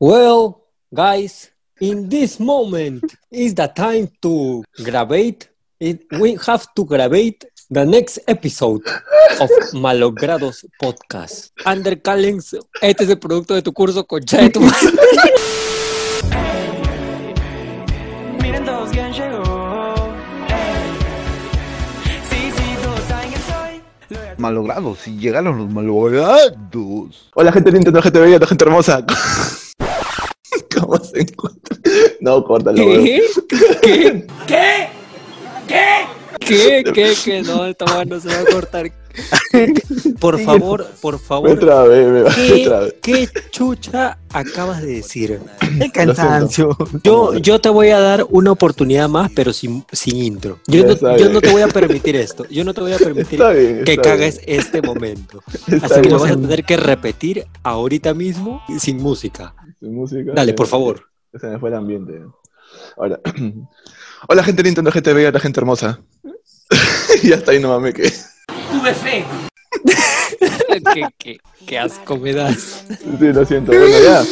Well, guys, in this moment is the time to graduate. It, we have to graduate the next episode of Malogrados Podcast. Under Callens, este es el producto de tu curso con de tu madre. Miren todos quién llegó. Ey. Sí, sí, todos saben quién soy. Lo voy a- Malogrados, si llegaron los malogrados. Hola gente linda, gente bella, gente hermosa. ¿Cómo se encuentra? No, córtalo. ¿Qué? ¿Qué? ¿Qué? ¿Qué? ¿Qué? ¿Qué? ¿Qué? No, esta vaina no se va a cortar. Por favor, por favor. Otra vez, me va, ¿Qué, otra vez. qué chucha acabas de decir? El cansancio. Yo, yo te voy a dar una oportunidad más, pero sin, sin intro. Yo no, yo no te voy a permitir esto. Yo no te voy a permitir Está bien. que está cagues bien, este momento. está Así que lo vas a tener que repetir ahorita mismo sin música. Sin música. Dale, eh, por favor. Se me fue el ambiente. Ahora. Hola gente linda, no, gente bella, la gente hermosa. y hasta ahí nomás me quedé. Tuve fe. qué, qué- qué asco me das. Sí, lo siento. Bueno, ya.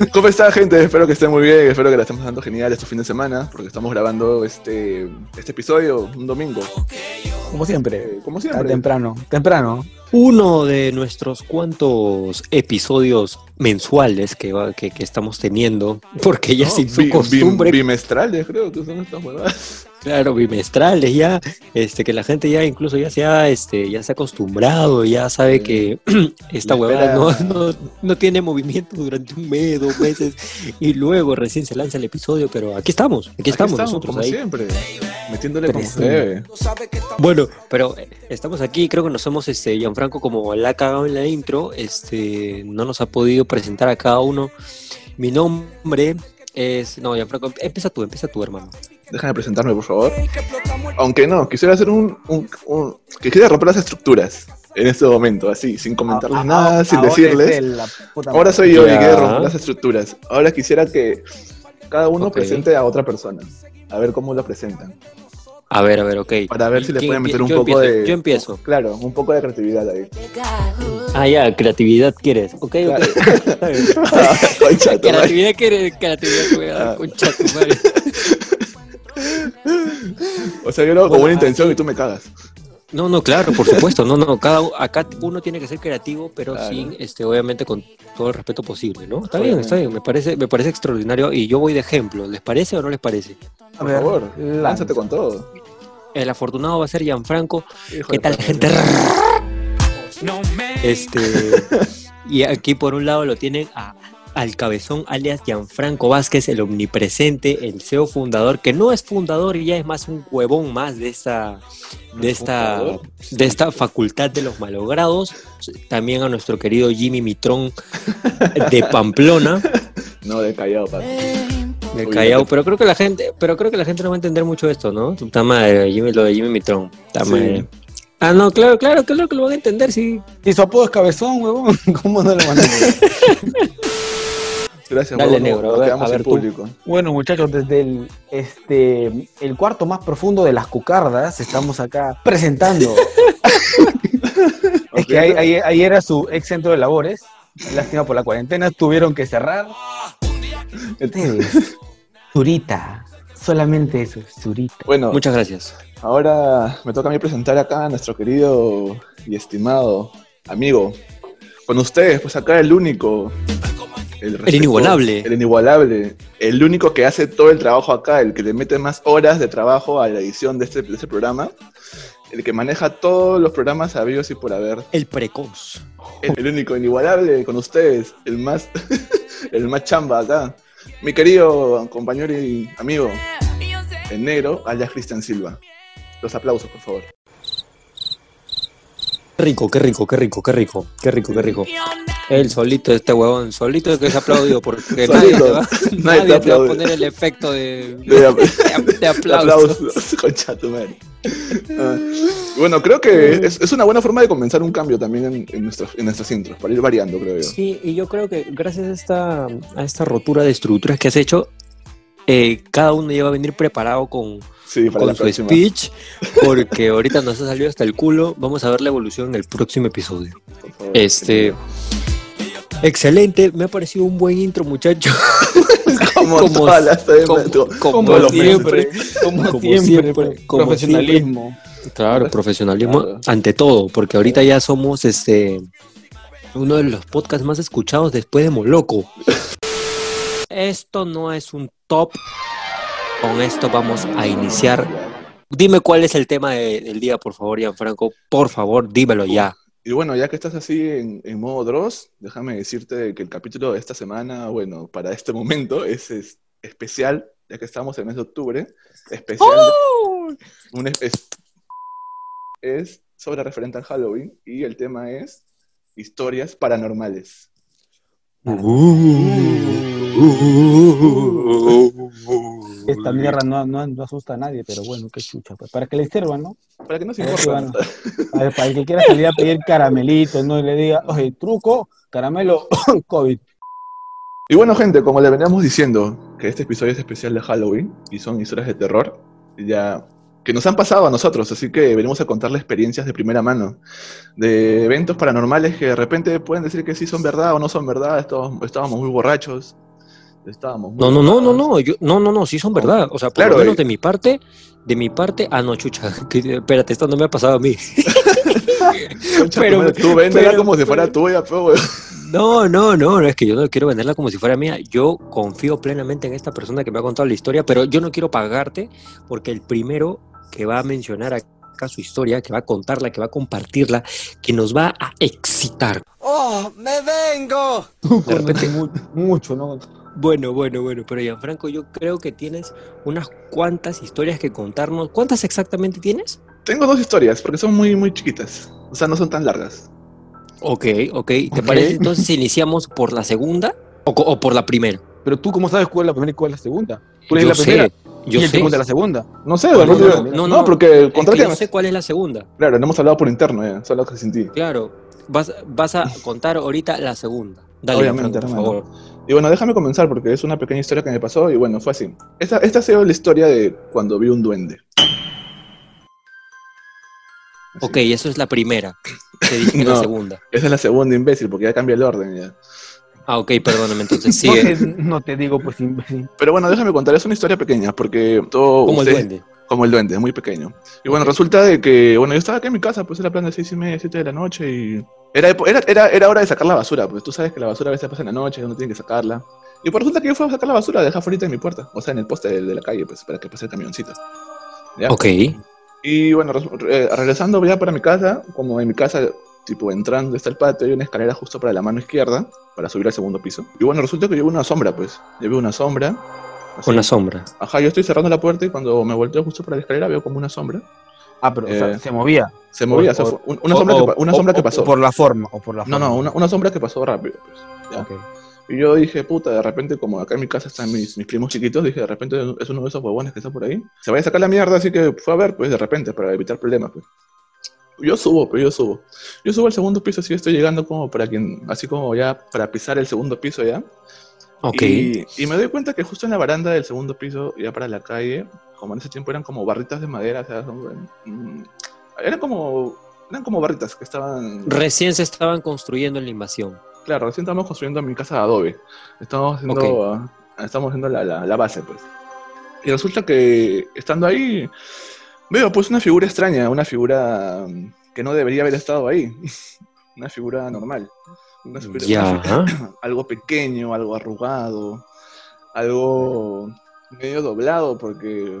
¿Cómo está, gente? Espero que estén muy bien. Espero que la estemos dando genial este fin de semana. Porque estamos grabando este, este episodio un domingo. Como siempre. Como Está siempre. temprano. Temprano. Uno de nuestros cuantos episodios mensuales que, va- que, que estamos teniendo, porque ya No, sin su bi- bi- costumbre, bimestrales, creo que son estas huevadas. claro, bimestrales ya, este, que la gente ya incluso ya se ha, este, ya se ha acostumbrado, ya sabe Sí. que esta huevada no, espera- no, no tiene movimiento durante un mes, dos meses, y luego recién se lanza el episodio, pero aquí estamos, aquí estamos, nosotros como ahí. siempre. Metiéndole como se debe. Bueno, pero eh, estamos aquí, creo que nos hemos, este, Gianfranco, como la ha cagado en la intro, este, no nos ha podido presentar a cada uno. Mi nombre es, no, Gianfranco, empieza tú, empieza tú, hermano. Déjame presentarme, por favor. Aunque no, quisiera hacer un, un, un- Quisiera romper las estructuras en este momento, así, sin comentarles Ah, nada, ah, sin ahora decirles. la Ahora soy yo y quiero romper las estructuras. Ahora quisiera que cada uno presente a otra persona. A ver cómo lo presentan. A ver, a ver, ok. Para ver si le ¿Quién pueden meter un yo poco empiezo, de. Yo empiezo. Claro, un poco de creatividad ahí. Ah, ya, creatividad quieres. Ok, ok. Concha tu madre. creatividad quieres, creatividad te voy a dar, Ah. tu madre. O sea, yo lo hago con buena intención aquí- y tú me cagas. No, no, claro, por supuesto. No, no, cada acá uno tiene que ser creativo, pero Claro. sin, este, obviamente con todo el respeto posible, ¿no? Está bien, está bien. Me parece, me parece extraordinario y yo voy de ejemplo. ¿Les parece o no les parece? A Por ver, favor, lánzate con todo. El afortunado va a ser Gianfranco. Hijo ¿Qué tal, gente? No me. Este, y aquí por un lado lo tienen a, al cabezón alias Gianfranco Vázquez, el omnipresente, el CEO fundador, que no es fundador y ya es más un huevón más de esta, de esta, de esta facultad de los malogrados. También a nuestro querido Jimmy Mitrón de Pamplona, No, de callado, papi. Uy, Callao. Pero creo que la gente, pero creo que la gente no va a entender mucho esto, ¿no? Puta madre, Jimmy, lo de Jimmy Mitrón. Puta Sí. madre. Ah, no, claro, claro, claro que lo van a entender, sí. Y su apodo es cabezón, huevón. ¿Cómo no lo van a entender? Gracias, Dale, huevón, negro, nos ver, quedamos a ver en tú. público. Bueno, muchachos, desde el, este, el cuarto más profundo de las cucardas, estamos acá presentando. es que ahí, ahí- ahí era su ex centro de labores. Lástima por la cuarentena, tuvieron que cerrar. Ustedes, Zurita. Solamente eso, Zurita. Bueno, Muchas gracias. ahora me toca a mí presentar acá a nuestro querido y estimado amigo. Con ustedes, pues acá el único. El, respetuoso, inigualable. El inigualable. El único que hace todo el trabajo acá, el que le mete más horas de trabajo a la edición de este, de este programa. El que maneja todos los programas habidos y por haber. El precoz. El, el único inigualable con ustedes, el más, el más chamba acá. Mi querido compañero y amigo, el negro, alias Cristian Silva. Los aplausos, por favor. Qué rico, qué rico, qué rico, qué rico, qué rico, qué rico. Él solito, este huevón, solito que es aplaudido porque nadie te va, Nadie nadie te te va a poner el efecto de, De- de, de aplauso. Aplausos, concha tu madre. Ah, bueno, creo que es, es una buena forma de comenzar un cambio también en, en, nuestros, en nuestras intros, para ir variando, creo yo. Sí, y yo creo que gracias a esta, a esta rotura de estructuras que has hecho, eh, cada uno ya va a venir preparado con, Sí, para con la su próxima. speech, porque ahorita nos ha salido hasta el culo. Vamos a ver la evolución en el próximo episodio. favor. Este. Excelente, me ha parecido un buen intro, muchacho. Como, Como- todas las como- como, siempre. como, Como siempre, siempre, como profesionalismo. Claro, profesionalismo Claro. ante todo, porque ahorita ya somos este uno de los podcasts más escuchados después de Moloco. Esto no es un top. Con esto vamos a iniciar. Dime cuál es el tema de- del día, por favor, Gianfranco. Por favor, dímelo ya. Y bueno, ya que estás así en, en modo Dross, déjame decirte que el capítulo de esta semana, bueno, para este momento es, es especial, ya que estamos en el mes de octubre, especial. Un es, es- es sobre referente al Halloween y el tema es historias paranormales. Esta mierda no, no, no asusta a nadie, pero bueno, qué chucha. pues, para que le sirvan, ¿no? Para que no se importa. bueno. A ver, para el que quiera salir a pedir caramelitos, ¿no? Y le diga, oye, truco, caramelo, COVID. Y bueno, gente, como le veníamos diciendo, que este episodio es especial de Halloween y son historias de terror, ya que nos han pasado a nosotros, así que venimos a contarle experiencias de primera mano, de eventos paranormales que de repente pueden decir que sí son verdad o no son verdad, estábamos, estábamos muy borrachos, estábamos No, no, no, no, no, yo, no, no, no, sí son verdad. O sea, por Claro, lo menos eh. de mi parte, de mi parte, ah, no, chucha, que- espérate, esto no me ha pasado a mí. Pero- tú véndela como si fuera pero- tuya, pero. No, no, no, no, es que yo no quiero venderla como si fuera mía. Yo confío plenamente en esta persona que me ha contado la historia, pero yo no quiero pagarte porque el primero que va a mencionar acá su historia, que va a contarla, que va a compartirla, que nos va a excitar. ¡Oh, me vengo! De repente, Mu- mucho, ¿no? Bueno, bueno, bueno, pero Gianfranco, yo creo que tienes unas cuantas historias que contarnos. ¿Cuántas exactamente tienes? Tengo dos historias, porque son muy, muy chiquitas, o sea, no son tan largas. Ok, ok. ¿Te Ok. parece entonces si iniciamos por la segunda o, por la primera? Pero tú, ¿cómo sabes cuál es la primera y cuál es la segunda? Tú Yo la primera sé, yo y el sé. la segunda. No sé, No, no, no, no, no, no. porque Es contra que que- yo sé cuál es la segunda. Claro, no hemos hablado por interno, ya, solo que sin ti. Claro, vas, vas a contar ahorita la segunda. Dale, Obviamente, por hermano. favor. Y bueno, déjame comenzar porque es una pequeña historia que me pasó y bueno, fue así. Esta, esta ha sido la historia de cuando vi un duende. Así. Ok, eso es la primera. Te dije la No. segunda. Esa es la segunda imbécil porque ya cambia el orden ya. Ah, ok, perdóname, entonces No sigue. te, no te digo, pues, imbécil. Pero bueno, déjame contar, es una historia pequeña porque todo... Como el duende. Como el duende, muy pequeño. Y bueno, resulta de que, bueno, yo estaba aquí en mi casa, pues era plan de seis y media, siete de la noche y... Era, era, era, era hora de sacar la basura, pues tú sabes que la basura a veces pasa en la noche, uno tiene que sacarla. Y pues resulta que yo fui a sacar la basura, dejé afuera de mi puerta, o sea, en el poste de, de la calle, pues, para que pase el camioncito. ¿Ya? Ok, Y bueno, eh, regresando ya para mi casa, como en mi casa, tipo entrando está el patio, hay una escalera justo para la mano izquierda, para subir al segundo piso. Y bueno, resulta que yo veo una sombra, pues. Yo veo una sombra. Así. una sombra. Ajá, yo estoy cerrando la puerta y cuando me volteo justo para la escalera veo como una sombra. Ah, pero o sea, Eh, se movía. Se movía, O- o sea, una sombra, o- que, una o- sombra que pasó. o por la forma, o por la No, forma. no, una, una sombra que pasó rápido, pues. ya. Ok. Y yo dije, puta, de repente, como acá en mi casa están mis, mis primos chiquitos, dije, de repente es uno de esos huevones que está por ahí. Se vaya a sacar la mierda, así que fue a ver, pues, de repente, para evitar problemas, pues. Yo subo, pues, yo subo. Yo subo al segundo piso, así estoy llegando como para quien, así como ya para pisar el segundo piso ya. Ok. Y, y me doy cuenta que justo en la baranda del segundo piso, ya para la calle, como en ese tiempo eran como barritas de madera, o sea, son- mm, eran como, eran como barritas que estaban... Recién se estaban construyendo en la invasión. Claro, recién estamos construyendo mi casa de adobe. Estamos haciendo, ah, estamos haciendo la, la- la base, pues. Y resulta que estando ahí, veo pues una figura extraña, una figura mm, que no debería haber estado ahí. una figura normal. Una Ya. algo pequeño, algo arrugado, algo medio doblado, porque...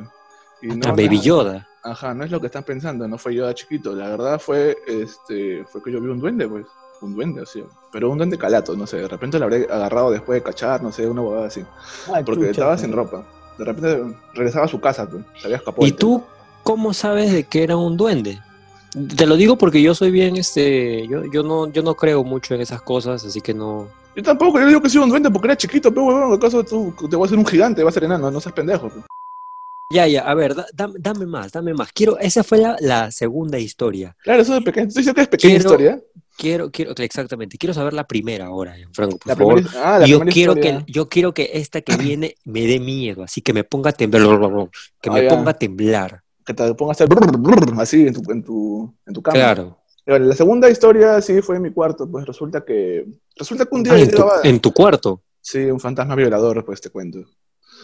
y no- A Baby Yoda. Ajá, no es lo que están pensando, no fue yo de chiquito. La verdad fue, este, fue que yo vi un duende, pues. Un duende, así. Pero un duende calato, no sé. De repente lo habré agarrado después de cachar, no sé, una huevada así. Ay, Porque chucha, estaba pues. sin ropa. De repente regresaba a su casa, pues. Se había escapado. ¿Y tú cómo sabes de que era un duende? Te lo digo porque yo soy bien, este, yo, yo no, yo no creo mucho en esas cosas, así que no. Yo tampoco, yo digo que soy un duende porque era chiquito, pero huevón, ¿acaso tú te voy a hacer un gigante, va a ser enano? No seas pendejo. Ya, ya, a ver, da- dame, dame más, dame más. Quiero, esa fue la, la segunda historia. Claro, eso es pequeño. Estoy diciendo que es pequeña Quiero- historia. Quiero, quiero, exactamente, quiero saber la primera ahora, Franco, por La favor. primera, ah, la yo quiero historia. que, yo quiero que esta que viene me dé miedo, así que me ponga a temblar, que Ah, me ponga a temblar. Que te pongas a hacer brr, brr, así en tu, en tu, en tu cama. Claro, bueno, la segunda historia sí fue en mi cuarto, pues resulta que. Resulta que un día Ah, yo en, tu, llegaba- en tu cuarto. Sí, un fantasma violador, pues te cuento.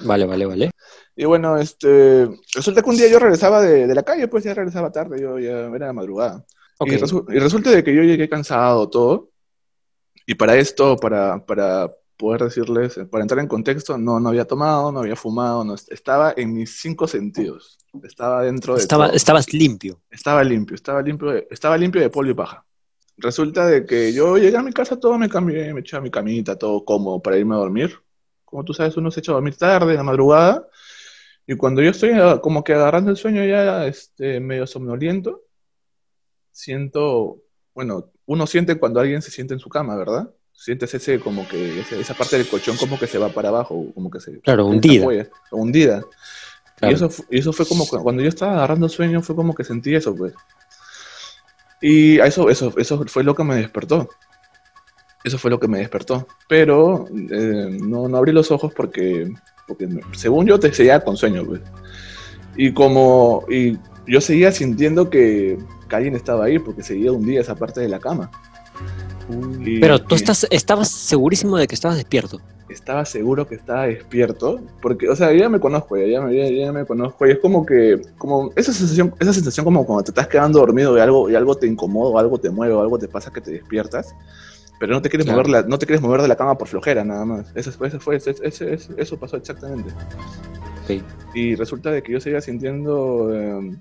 Vale, vale, vale. Y bueno, este. Resulta que un día yo regresaba de, de la calle, pues ya regresaba tarde, yo ya era madrugada. Ok. Y, resu- y resulta de que yo llegué cansado, todo. Y para esto, para, para poder decirles, para entrar en contexto, no, no había tomado, no había fumado, no, estaba en mis cinco sentidos. Estaba dentro de Estaba, todo. estabas limpio. Estaba limpio, estaba limpio, de- estaba limpio de polvo y paja. Resulta de que yo llegué a mi casa, todo me cambié, me eché a mi camita, todo cómodo para irme a dormir. Como tú sabes, uno se echa a dormir tarde, en la madrugada. Y cuando yo estoy ah, como que agarrando el sueño ya este, medio somnoliento, siento, bueno, uno siente cuando alguien se siente en su cama, ¿verdad? Sientes ese, como que, esa parte del colchón como que se va para abajo, como que se... Claro, hundida. hundida. Claro. Y, eso, eso fue como cuando yo estaba agarrando sueño, fue como que sentí eso, pues. Y eso, eso, eso fue lo que me despertó. Eso fue lo que me despertó. Pero eh, no, no abrí los ojos porque, porque me- según yo te seguía con sueño, pues. Y como y yo seguía sintiendo que, que alguien estaba ahí porque seguía hundida esa parte de la cama. Y- Pero tú y- estás, estabas segurísimo de que estabas despierto. Estaba seguro que estaba despierto, porque, o sea, yo ya me conozco, ya, ya, me- ya- ya me conozco, y es como que, como esa sensación, esa sensación como cuando te estás quedando dormido y algo, y algo te incomoda, algo te mueve, o algo te pasa que te despiertas, pero no te quieres Claro. mover, la- no te quieres mover de la cama por flojera, nada más. Eso, fue- eso fue, ese- ese- eso pasó exactamente. Ok. Y resulta de que yo seguía sintiendo eh,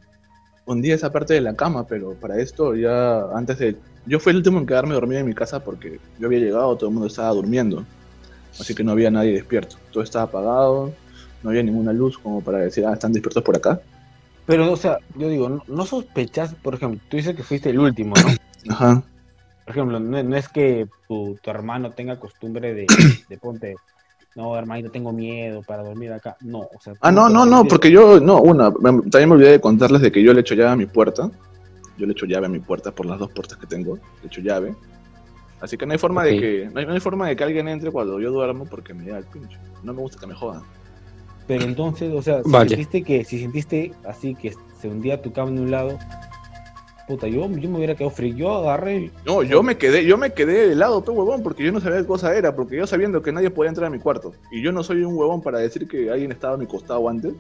un día esa parte de la cama, pero para esto ya antes de... Yo fui el último en quedarme dormido en mi casa porque yo había llegado, todo el mundo estaba durmiendo. Así que no había nadie despierto. Todo estaba apagado, no había ninguna luz como para decir, ah, están despiertos por acá. Pero, o sea, yo digo, no, no sospechas, por ejemplo, tú dices que fuiste el último, ¿no? Ajá. Por ejemplo, no, no es que tu, tu hermano tenga costumbre de, de ponte, no, hermanito, tengo miedo para dormir acá. No, o sea. Ah, no, no, no, porque yo, no, una, también me olvidé de contarles de que yo le echo llave a mi puerta. Yo le echo llave a mi puerta por las dos puertas que tengo. Le echo llave. Así que no hay forma Ok. de que, no hay, no hay forma de que alguien entre cuando yo duermo porque me da el pinche. No me gusta que me jodan. Pero entonces, o sea, si Vale. sentiste que, si sentiste así que se hundía tu cama en un lado, puta, yo, yo me hubiera quedado frío. Yo agarré, No, yo me quedé, yo me quedé de lado, pe huevón, porque yo no sabía qué cosa era, porque yo sabiendo que nadie podía entrar a mi cuarto. Y yo no soy un huevón para decir que alguien estaba a mi costado antes.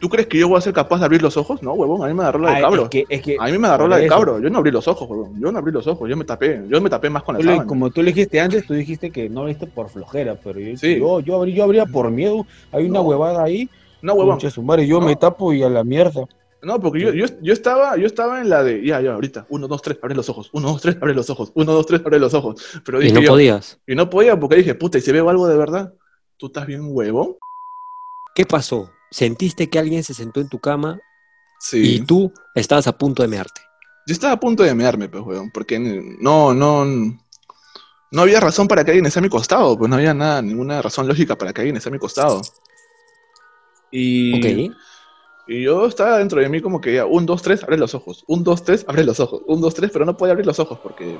¿Tú crees que yo voy a ser capaz de abrir los ojos? No, huevón, a mí me agarró la de Ay, cabro. es que, es que A mí me agarró la de eso. cabro. Yo no abrí los ojos, huevón. Yo no abrí los ojos, yo me tapé. Yo me tapé más con la sábana. como tú le dijiste antes, tú dijiste que no lo viste por flojera, pero yo, Sí. yo, yo, abrí, yo abría por miedo. Hay una No. huevada ahí, No, huevón. madre, yo No. me tapo y a la mierda. No, porque yo, yo, yo estaba, yo estaba en la de, ya, ya, ahorita, uno, dos, tres, abre los ojos, uno, dos, tres, abre los ojos, uno, dos, tres, abre los ojos. Pero Y dije no yo- podías. y no podía porque dije, puta, ¿y si veo algo de verdad? ¿Tú estás bien huevón? ¿Qué pasó? ¿Sentiste que alguien se sentó en tu cama Sí. y tú estabas a punto de mearte? Yo estaba a punto de mearme, pues, weón, porque no, no, no había razón para que alguien esté a mi costado, pues no había nada, ninguna razón lógica para que alguien esté a mi costado. Y, Ok. y yo estaba dentro de mí como que ya, un, dos, tres, abre los ojos, un, dos, tres, abre los ojos, un, dos, tres, pero no podía abrir los ojos porque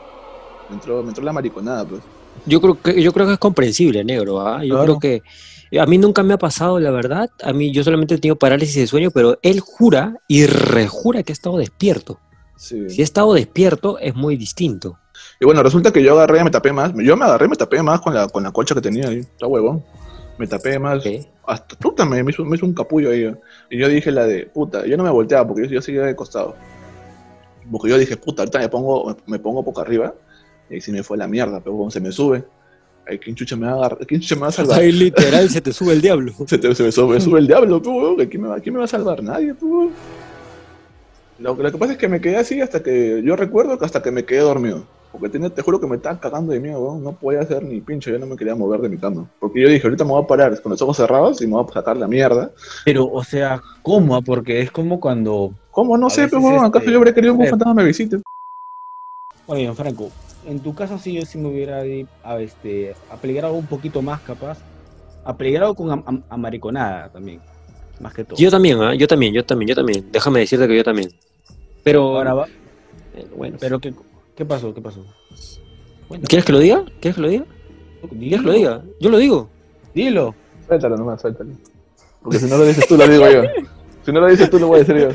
me entró, me entró la mariconada, pues. Yo creo que, yo creo que es comprensible, negro. ¿ah? Yo Claro. creo que a mí nunca me ha pasado, la verdad. A mí yo solamente he tenido parálisis de sueño, pero él jura y rejura que ha estado despierto. Sí. Si ha estado despierto es muy distinto. Y bueno, resulta que yo agarré y me tapé más, yo me agarré y me tapé más con la, con la colcha que tenía ahí, está huevón. Me tapé más, hasta puta me, me hizo, me hizo un capullo ahí. Y yo dije la de, puta, yo no me volteaba porque yo, yo seguía de costado. Porque yo dije, puta, ahorita me pongo, me, me pongo poco arriba. Y sí me fue la mierda, pero se me sube. Ay, ¿quién chucha me va a agarrar? ¿Quién chucha me va a salvar? Ahí literal se te sube el diablo. Se, te- se me, sube, el diablo, tú, ¿quién me, va, quién me va a salvar? Nadie, tú. Lo, lo que pasa es que me quedé así hasta que, yo recuerdo que hasta que me quedé dormido. Porque tenía- te juro que me estaba cagando de miedo, weón. no podía hacer ni pincho, yo no me quería mover de mi cama. Porque yo dije, ahorita me voy a parar con los ojos cerrados y me voy a sacar la mierda. Pero, o sea, ¿cómo? ah? Porque es como cuando, ¿Cómo? No sé, pero ¿acaso este, yo habría querido que un fantasma me visite? oye, Franco, en tu caso sí yo sí me hubiera eh, a, este, apeligrado un poquito más capaz, apeligrado con am- am- amariconada también, más que todo. Yo también, ¿ah? yo también, yo también, yo también. Déjame decirte que yo también. Pero, Ahora va, eh, bueno. pero ¿qué, qué pasó? ¿Qué pasó? ¿Quieres que lo diga? ¿Quieres que lo diga? ¿Quieres que lo diga? Yo lo digo. Dilo. Suéltalo nomás, suéltalo. Porque si no lo dices tú, lo digo yo. Si no lo dices tú, lo voy a decir yo.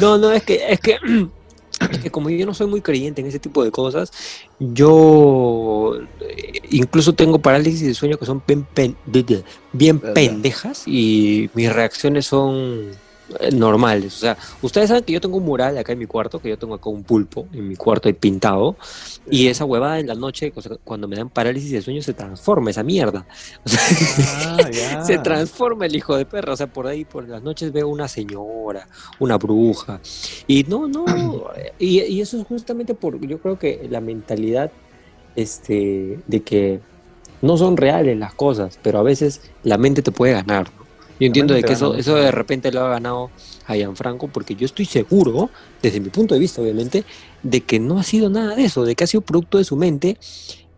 No, no, es que, es que es que como yo no soy muy creyente en ese tipo de cosas, yo eh, incluso tengo parálisis de sueño que son bien, pen- bien Verdad. pendejas y mis reacciones son normales. O sea, ustedes saben que yo tengo un mural acá en mi cuarto, que yo tengo acá un pulpo en mi cuarto ahí pintado, y esa huevada en la noche, o sea, cuando me dan parálisis de sueño, se transforma esa mierda. O sea, Ah, se transforma el hijo de perra. O sea, por ahí, por las noches veo una señora, una bruja. Y no, no. Y, y eso es justamente por, yo creo que la mentalidad este, de que no son reales las cosas, pero a veces la mente te puede ganar. Yo entiendo de que eso, eso de repente lo ha ganado a Gianfranco, porque yo estoy seguro, desde mi punto de vista, obviamente, de que no ha sido nada de eso, de que ha sido producto de su mente.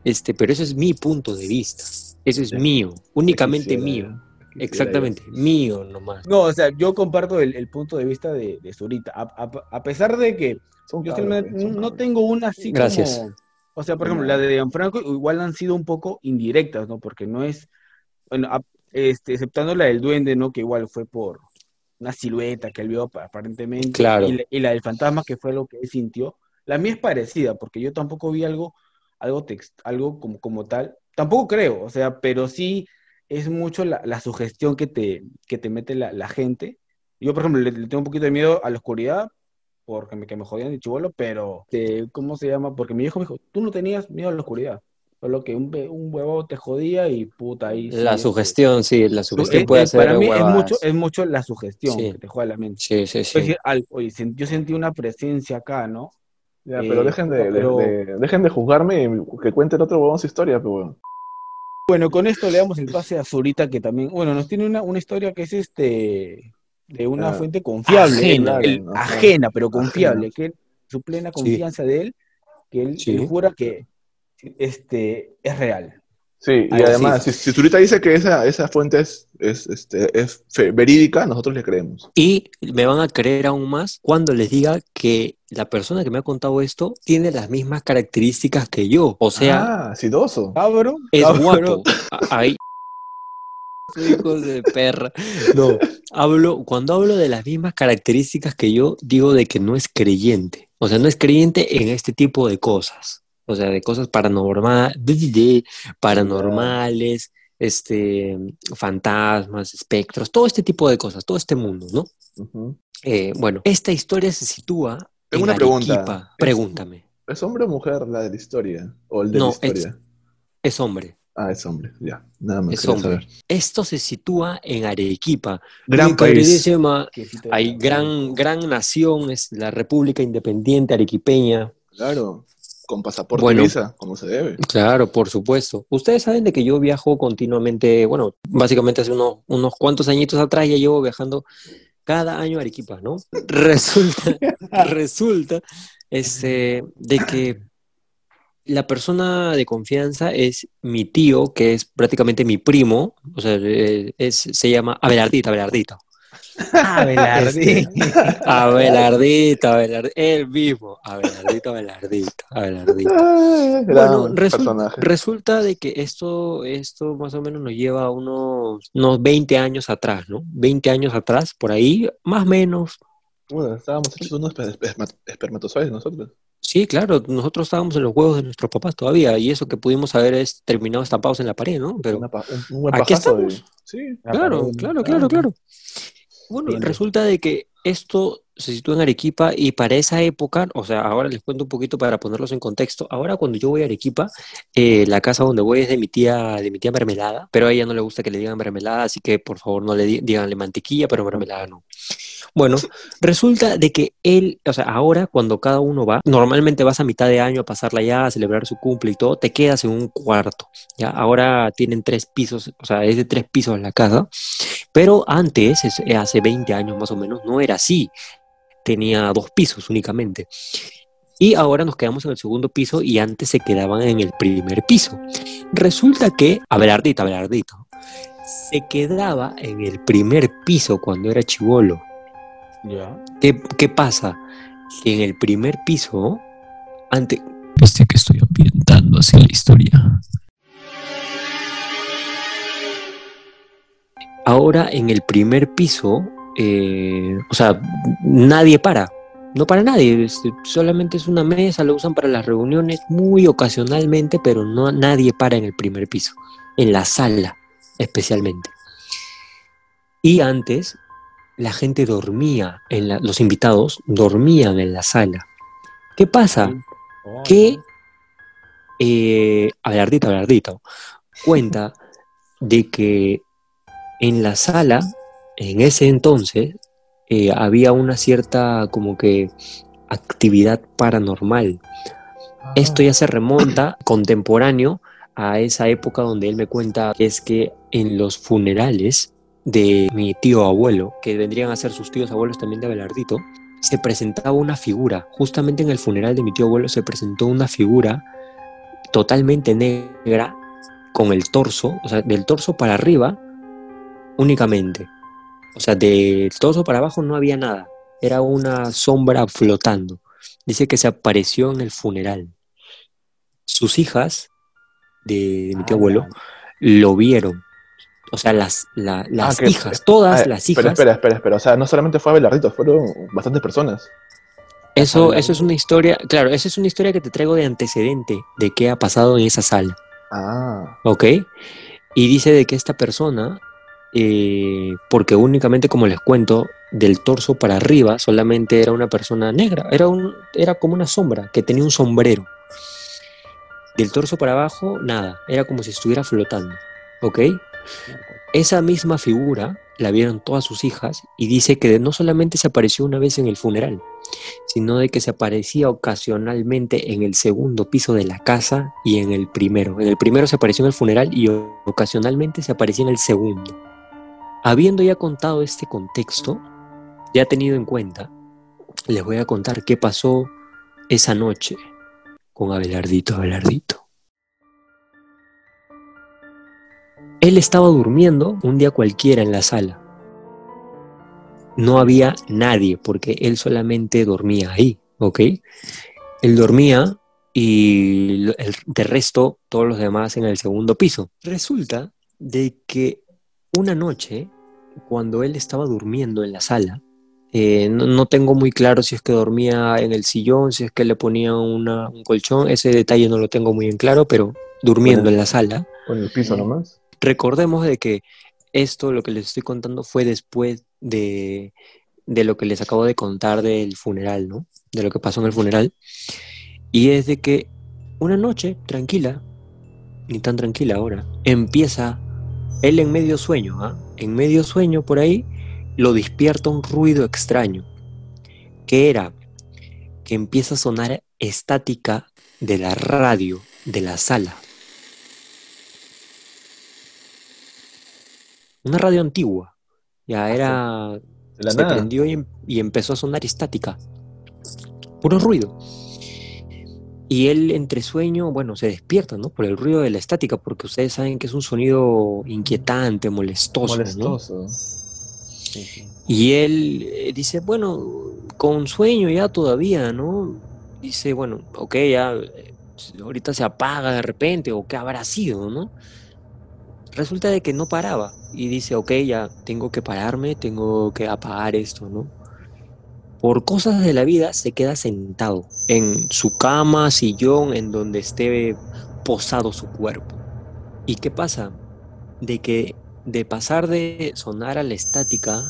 Este, pero ese es mi punto de vista. Ese es Sí. mío, únicamente Quisiera, mío. quisiera Exactamente, mío nomás. No, o sea, yo comparto el, el punto de vista de, de Zurita. A, a- a pesar de que yo. Son yo cabros, son no cabros. tengo una así Gracias. como... O sea, por ejemplo, la de Gianfranco igual han sido un poco indirectas, ¿no? Porque no es... Bueno, a- este, exceptando la del duende, ¿no? Que igual fue por una silueta que él vio ap- aparentemente. Claro. Y la, y la del fantasma, que fue lo que él sintió. La mía es parecida, porque yo tampoco vi algo, algo, text, algo como, como tal. Tampoco creo, o sea, pero sí es mucho la, la sugestión que te, que te mete la, la gente. Yo, por ejemplo, le, le tengo un poquito de miedo a la oscuridad, porque me, que me jodían de chivolo, pero, este, ¿cómo se llama? Porque mi viejo me dijo, tú no tenías miedo a la oscuridad, solo que un, un huevo te jodía y puta ahí. sí, La este, sugestión, sí, la su- sugestión eh, puede eh, ser para mí es mucho, es mucho la sugestión Sí. que te juega la mente. Sí, sí, Es sí. decir, al- oye, yo sentí una presencia acá, ¿no? Ya, Eh, pero dejen de, de- pero- de- dejen de juzgarme y que cuente el otro huevón su historia, pero bueno. Bueno, con esto le damos el pase a Zurita, que también, bueno, nos tiene una, una historia que es este de una Ah, fuente confiable, ajena, ¿no? ajena, pero confiable, Ajena. que él- su plena confianza de él, que él, Sí. él jura que este es real. Sí, y además, si, si Zurita dice que esa, esa fuente es, es, este, es verídica, nosotros le creemos. Y me van a creer aún más cuando les diga que la persona que me ha contado esto tiene las mismas características que yo. O sea, ah, sidoso. Cabro, es cabro. guapo. Ahí. Hijos de perra. No, hablo, cuando hablo de las mismas características que yo, digo de que no es creyente. O sea, no es creyente en este tipo de cosas. O sea, de cosas paranormales, paranormales, este, fantasmas, espectros, todo este tipo de cosas, todo este mundo, ¿no? Eh, bueno, esta historia se sitúa Tengo en una pregunta. Arequipa. Pregúntame. ¿Es hombre o mujer la de la historia? ¿O el de No, la historia? Es hombre. Ah, es hombre, ya. Nada más. Es quería hombre. saber. Esto se sitúa en Arequipa. Gran Mi país. hay gran, gran nación, es la República Independiente Arequipeña. Claro. Con pasaporte Bueno. visa, como se debe. Claro, por supuesto. Ustedes saben de que yo viajo continuamente, bueno, básicamente hace unos, unos cuantos añitos atrás ya llevo viajando cada año a Arequipa, ¿no? Resulta, resulta, este, de que la persona de confianza es mi tío, que es prácticamente mi primo, o sea, eh, es, se llama Abelardito, Abelardito. Abelardi. Abelardito, Abelardito, él mismo, Abelardito, Abelardito, Abelardito. Ah, Bueno, gran resul- personaje. resulta de que esto, esto más o menos nos lleva a unos, unos 20 años atrás, ¿no? 20 años atrás, por ahí, más o menos. Bueno, estábamos hechos unos esper- esperma- espermatozoides nosotros. Sí, claro, nosotros estábamos en los huevos de nuestros papás todavía, y eso que pudimos haber es terminado estampados en la pared, ¿no? Pero Una pa- un, un buen aquí pajazo de- estamos. Sí. Claro, claro, claro, claro. Bueno, Bien. resulta de que esto se sitúa en Arequipa y para esa época, o sea, ahora les cuento un poquito para ponerlos en contexto. Ahora cuando yo voy a Arequipa, eh, la casa donde voy es de mi tía, de mi tía mermelada, pero a ella no le gusta que le digan mermelada, así que por favor no le di- díganle mantequilla, pero mermelada no. Bueno, resulta de que él, o sea, ahora cuando cada uno va, normalmente vas a mitad de año a pasarla ya, a celebrar su cumple y todo, te quedas en un cuarto, ¿ya? Ahora tienen tres pisos, o sea, es de tres pisos la casa, pero antes, es- eh, hace 20 años más o menos, no era así, tenía dos pisos únicamente. Y ahora nos quedamos en el segundo piso y antes se quedaban en el primer piso. Resulta que, Abelardito, Abelardito, se quedaba en el primer piso cuando era chivolo. ¿Qué, qué pasa? Que en el primer piso, antes... Este que estoy ambientando así la historia. Ahora en el primer piso, eh, o sea, nadie para. no para nadie, este, solamente es una mesa, lo usan para las reuniones muy ocasionalmente, pero no nadie para en el primer piso, en la sala especialmente. Y antes la gente dormía, en la- los invitados dormían en la sala. ¿Qué pasa? que eh, Abelardito, Abelardito, cuenta de que en la sala, en ese entonces, eh, había una cierta como que actividad paranormal. Esto ya se remonta contemporáneo a esa época donde él me cuenta que es que en los funerales de mi tío abuelo, que vendrían a ser sus tíos abuelos también de Abelardito, se presentaba una figura. Justamente en el funeral de mi tío abuelo se presentó una figura totalmente negra con el torso, o sea, del torso para arriba únicamente. O sea, del torso para abajo no había nada. Era una sombra flotando. Dice que se apareció en el funeral. Sus hijas de, de mi tío abuelo lo vieron. O sea, las, la- las que- hijas, todas Ah, las hijas. espera, espera, espera. O sea, no solamente fue Abelardito, fueron bastantes personas. Eso, eso es una historia, claro, esa es una historia que te traigo de antecedente de qué ha pasado en esa sala, Ah, ¿ok? Y dice de que esta persona, eh, porque únicamente como les cuento, del torso para arriba solamente era una persona negra, era, un, era como una sombra que tenía un sombrero. Del torso para abajo, nada, era como si estuviera flotando, ¿ok? Esa misma figura la vieron todas sus hijas y dice que no solamente se apareció una vez en el funeral, sino de que se aparecía ocasionalmente en el segundo piso de la casa y en el primero. En el primero se apareció en el funeral y ocasionalmente se aparecía en el segundo. Habiendo ya contado este contexto, ya tenido en cuenta, les voy a contar qué pasó esa noche con Abelardito Abelardito. Él estaba durmiendo un día cualquiera en la sala. No había nadie porque él solamente dormía ahí, ¿ok? Él dormía y el, de resto todos los demás en el segundo piso. Resulta de que una noche, cuando él estaba durmiendo en la sala, eh, no, no tengo muy claro si es que dormía en el sillón, si es que le ponía una- un colchón, ese detalle no lo tengo muy en claro, pero durmiendo Bueno. en la sala. con el piso nomás. Recordemos de que esto, lo que les estoy contando, fue después de, de lo que les acabo de contar del funeral, ¿no? De lo que pasó en el funeral. Y es de que una noche, tranquila, ni tan tranquila ahora, empieza él en medio sueño, ¿ah? En medio sueño por ahí, lo despierta un ruido extraño. que era? Que empieza a sonar estática de la radio de la sala. Una radio antigua. Ya era. De la se nada. prendió y, em- y empezó a sonar estática. Puro ruido. Y él entre sueño, bueno, se despierta, ¿no? Por el ruido de la estática, porque ustedes saben que es un sonido inquietante, molestoso, ¿no? Molestoso. Y él eh, dice, bueno, con sueño ya todavía, ¿no? Dice, bueno, ok, ya eh, ahorita se apaga de repente, o qué habrá sido, ¿no? Resulta de que no paraba y dice, ok, ya tengo que pararme, tengo que apagar esto, ¿no? Por cosas de la vida se queda sentado en su cama, sillón, en donde esté posado su cuerpo. ¿Y qué pasa? De que de pasar de sonar a la estática,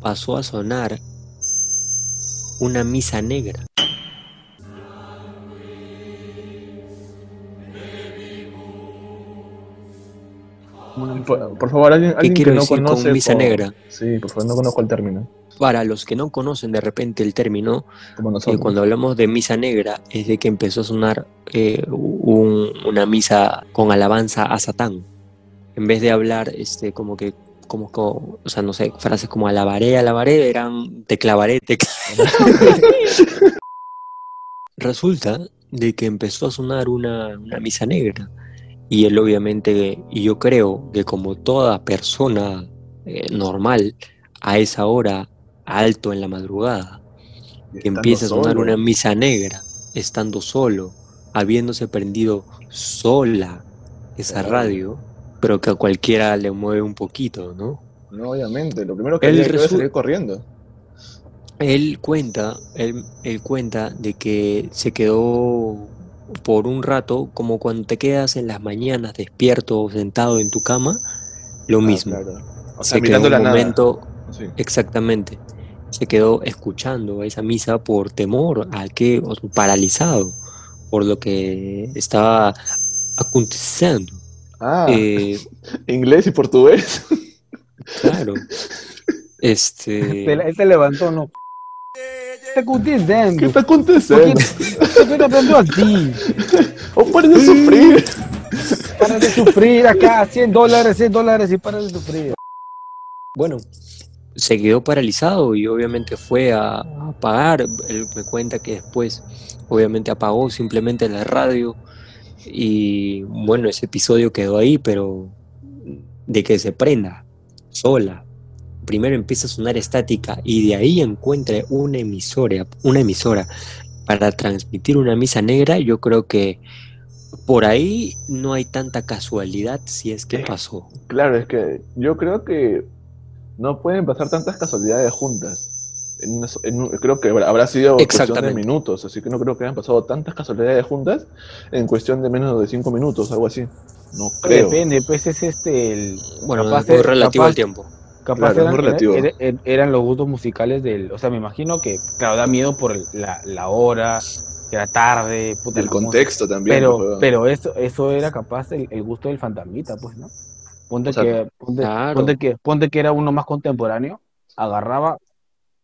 pasó a sonar una misa negra. Por, por favor, alguien, ¿Qué alguien quiero que no decir conoce. con misa por- negra? Sí, por favor, no conozco el término. Para los que no conocen de repente el término, Como eh, cuando hablamos de misa negra, es de que empezó a sonar eh, un- una misa con alabanza a Satán. En vez de hablar este, como que, como, como, o sea, no sé, frases como alabaré, alabaré, eran te clavaré, te clavaré. Resulta de que empezó a sonar una, una misa negra. Y él obviamente, y yo creo que como toda persona eh, normal, a esa hora, alto en la madrugada, que empieza a sonar solo. una misa negra, estando solo, habiéndose prendido sola esa Claro. radio, pero que a cualquiera le mueve un poquito, ¿no? No, obviamente. Lo primero que Él haría es salir corriendo. Él cuenta, él, él cuenta de que se quedó por un rato, como cuando te quedas en las mañanas despierto o sentado en tu cama, lo Ah, mismo. claro. O sea, Se quedó mirando un la nada. momento, Sí. exactamente, se quedó escuchando esa misa por temor a que, o paralizado por lo que estaba aconteciendo. Ah, Eh, inglés y portugués. claro. Este. Él se levantó, ¿no? ¿Qué está acontecendo? ¿Qué está ¿Por qué acontecendo? te hablando así? ¡Oh, paren de sufrir! Para de sufrir acá, 100 dólares, 100 dólares y para de sufrir. Bueno, se quedó paralizado y obviamente fue a, a apagar. Él me cuenta que después, obviamente, apagó simplemente la radio. Y bueno, ese episodio quedó ahí, pero de que se prenda sola. Primero empieza a sonar estática y de ahí encuentra una emisora, una emisora para transmitir una misa negra. Yo creo que por ahí no hay tanta casualidad si es que pasó. Claro, es que yo creo que no pueden pasar tantas casualidades juntas. En una so- en un- creo que habrá sido cuestión de Exactamente. minutos, así que no creo que hayan pasado tantas casualidades juntas en cuestión de menos de cinco minutos, algo así. No creo. Depende, pues es este el. Bueno, capaz es relativo capaz- al tiempo. Capaz Claro, es eran, muy relativo. era- era- eran los gustos musicales del. O sea, me imagino que, claro, da miedo por la, la hora, que era tarde, puta, El música. contexto también. Pero, pero eso, eso era capaz el, el gusto del fantasmita, pues, ¿no? Ponte, O sea, que, ponte, Claro. ponte que, ponte que era uno más contemporáneo, agarraba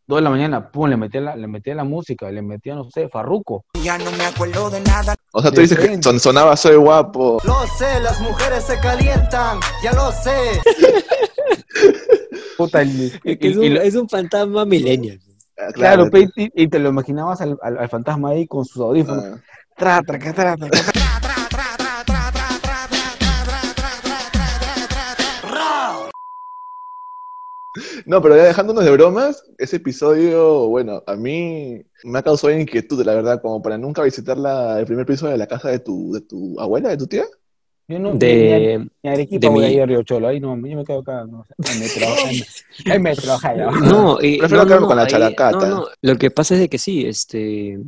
dos de la mañana, pum, le metía la, le metía la música, le metía, no sé, farruco. Ya no me acuerdo de nada. O sea, tú dices que son- sonaba Soy Guapo. Lo sé, las mujeres se calientan. Ya lo sé. Puta, Es, un, y lo- es un fantasma millennial. Ah, claro, y, y te lo imaginabas al, al- al fantasma ahí con sus audífonos. Ah, Tra, tra, tra, tra, tra, tra. No, pero ya dejándonos de bromas, ese episodio, bueno, a mí me ha causado inquietud, la verdad, como para nunca visitar la, el primer piso de la casa de tu, de tu abuela, de tu tía. Yo no, ni a- De, ni a Arequipa de voy mi- a ir a Río Cholo, ahí no, yo me quedo acá, no sé, en metro, en, en metro, no, eh, Prefiero no, quedarme no, con la ahí- characata. no, no, Lo que pasa es de que sí, este,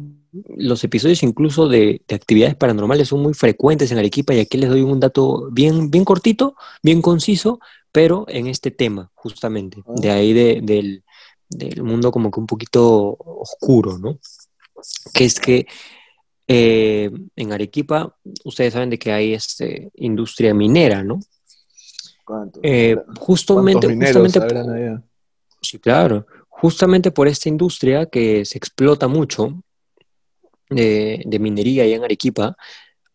los episodios incluso de, de actividades paranormales son muy frecuentes en Arequipa y aquí les doy un dato bien, bien cortito, bien conciso, pero en este tema, justamente, Ah. de ahí de- del, del mundo como que un poquito oscuro, ¿no? Que es que eh, en Arequipa, ustedes saben de que hay este, industria minera, ¿no? ¿Cuántos? Eh, justamente, ¿Cuántos mineros justamente, habrán por- allá? sí, claro, justamente por esta industria que se explota mucho de, de minería allá en Arequipa,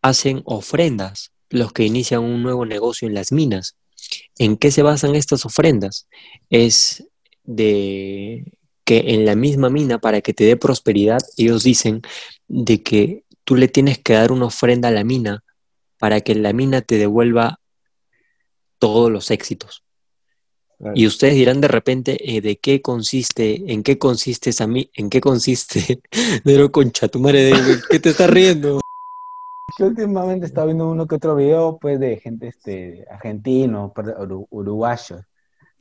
hacen ofrendas los que inician un nuevo negocio en las minas. ¿En qué se basan estas ofrendas? Es de que en la misma mina, para que te dé prosperidad, ellos dicen de que tú le tienes que dar una ofrenda a la mina para que la mina te devuelva todos los éxitos. Y ustedes dirán de repente eh, de qué consiste, en qué consiste esa mi, en qué consiste, pero concha tu madre, de, ¿qué te estás riendo? Yo últimamente estaba viendo uno que otro video, pues, de gente, este, argentino, perdón, uru- uruguayos.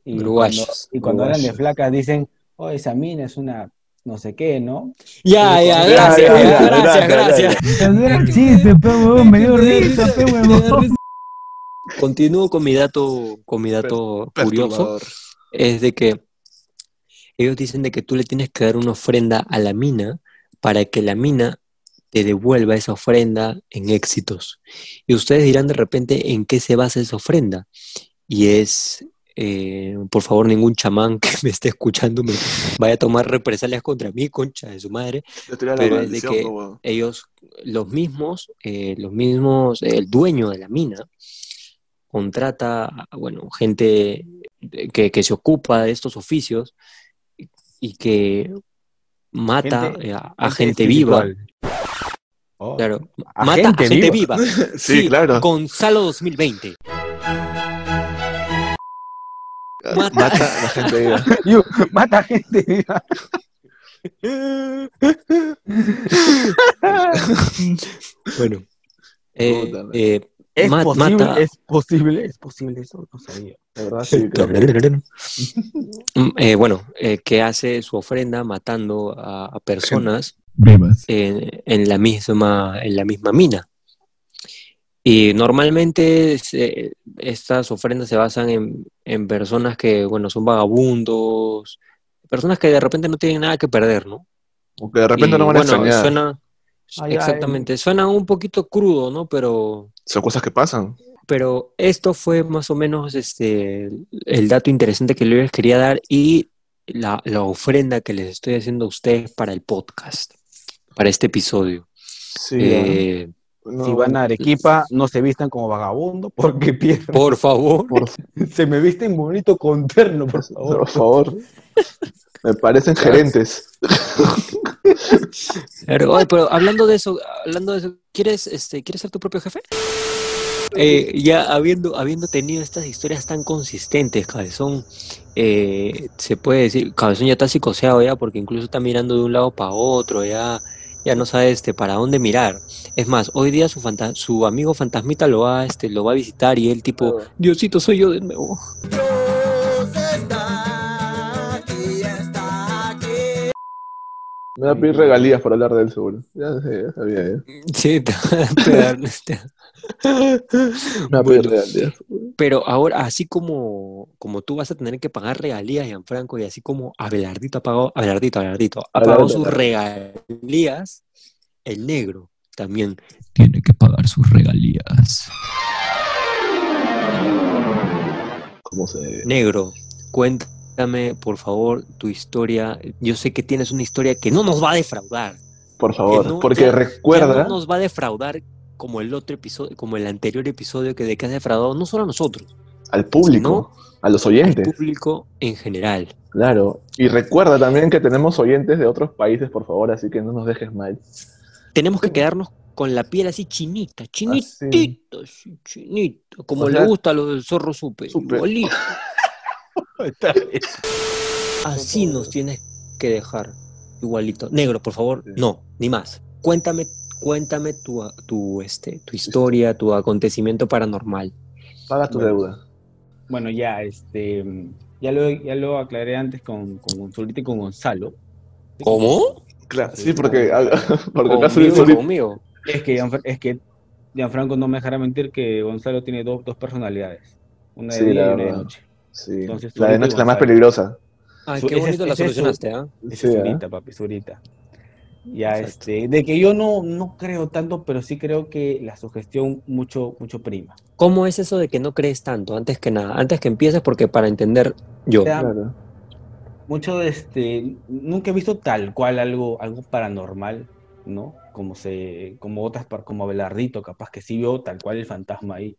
Y Uruguayos, cuando, y cuando hablan de flacas dicen, oh, esa mina es una no sé qué, ¿no? Ya, ya, gracias, gracias, gracias, gracias. Chiste, pe huevón, me dio risa, pe huevón. Continúo con mi dato, con mi dato curioso, es de que ellos dicen de que tú le tienes que dar una ofrenda a la mina para que la mina te devuelva esa ofrenda en éxitos. Y ustedes dirán de repente en qué se basa esa ofrenda. Y es, eh, por favor, ningún chamán que me esté escuchando me vaya a tomar represalias contra mí, concha de su madre. Yo tiré la Pero es de que- ellos, los mismos, eh, los mismos, el dueño de la mina contrata, bueno, gente que, que se ocupa de estos oficios y- y que mata Gente- a, a gente gente viva. Oh, claro, ¿A mata gente a gente viva? viva. Sí, claro. Gonzalo 2020. Mata. Mata a la gente viva. Yo, mata gente viva. bueno, eh, eh, Es posible, mata- es posible, es posible eso, no sabía. De verdad, sí, creo que- Mm, eh, bueno, eh, que hace su ofrenda matando a, a personas Vivas. en, en la misma, en la misma mina. Y normalmente se- estas ofrendas se basan en, en personas que, bueno, son vagabundos, personas que de repente no tienen nada que perder, ¿no? O que de repente Y, no van a bueno, extrañar. suena, Ay, ay. exactamente, suena un poquito crudo, ¿no? Pero, Son cosas que pasan. pero esto fue más o menos este, el dato interesante que les quería dar y la, la ofrenda que les estoy haciendo a ustedes para el podcast, para este episodio. Sí. Eh, no, Si van a Arequipa, no se vistan como vagabundo porque pierden. por favor. por, Se me visten bonito con terno, por favor. por favor. Me parecen gerentes. Pero, oye, pero hablando de eso, hablando de eso, ¿quieres, este, ¿quieres ser tu propio jefe? Eh, ya habiendo, habiendo tenido estas historias tan consistentes, Cabezón, eh, se puede decir, Cabezón ya está psicoseado ya, porque incluso está mirando de un lado para otro, ya, ya no sabe este, para dónde mirar. Es más, hoy día su, fanta- su amigo fantasmita lo va, este, lo va a visitar y él tipo, Diosito, soy yo de nuevo. Me va a pedir regalías por hablar de él, seguro. Ya, sé, ya sabía. Ya. Sí, te va a pegar, te- Bueno, regalías. Pero ahora, así como, como tú vas a tener que pagar regalías, Gianfranco, y así como Abelardito ha pagado, Abelardito, Abelardito, ha pagado sus regalías, el negro también tiene que pagar sus regalías. ¿Cómo se debe? Negro, cuéntame, por favor, tu historia. Yo sé que tienes una historia que no nos va a defraudar. Por favor, no- porque ya- Ya recuerda. no nos va a defraudar como el otro episodio, como el anterior episodio que de que has defraudado no solo a nosotros, al público, a los al oyentes. público en general. Claro. Y recuerda también que tenemos oyentes de otros países, por favor, así que no nos dejes mal. tenemos que quedarnos con la piel así chinita, chinitito, así, chinito, como O le gusta a los del zorro supe, supe. igualito. Está bien. Así nos tienes que dejar, igualito. Negro, por favor, no, ni más. Cuéntame, cuéntame tu, tu, este, tu historia, tu acontecimiento paranormal. Paga tu Bueno. deuda. Bueno, ya, este, ya lo, ya lo aclaré antes con, con y con Gonzalo. ¿Cómo? Claro, Sí, sí, porque, porque acá Conmigo, solito. conmigo. Es que, es que Gianfranco no me dejará mentir que Gonzalo tiene dos, dos personalidades. Una de Sí, día la y una de noche. Sí. Entonces, la de noche es la más peligrosa. Ay, qué bonito la es solucionaste, ¿ah? Es Sí, ¿eh? Zurita, papi, Zurita. Ya, Exacto. este, de que yo no, no creo tanto, pero sí creo que la sugestión mucho, mucho prima. ¿Cómo es eso de que no crees tanto? Antes que nada, antes que empieces, porque para entender yo. O sea, Claro. mucho de este, nunca he visto tal cual algo, algo paranormal, ¿no? Como se, como otras, como Abelardito, capaz que sí vio tal cual el fantasma ahí,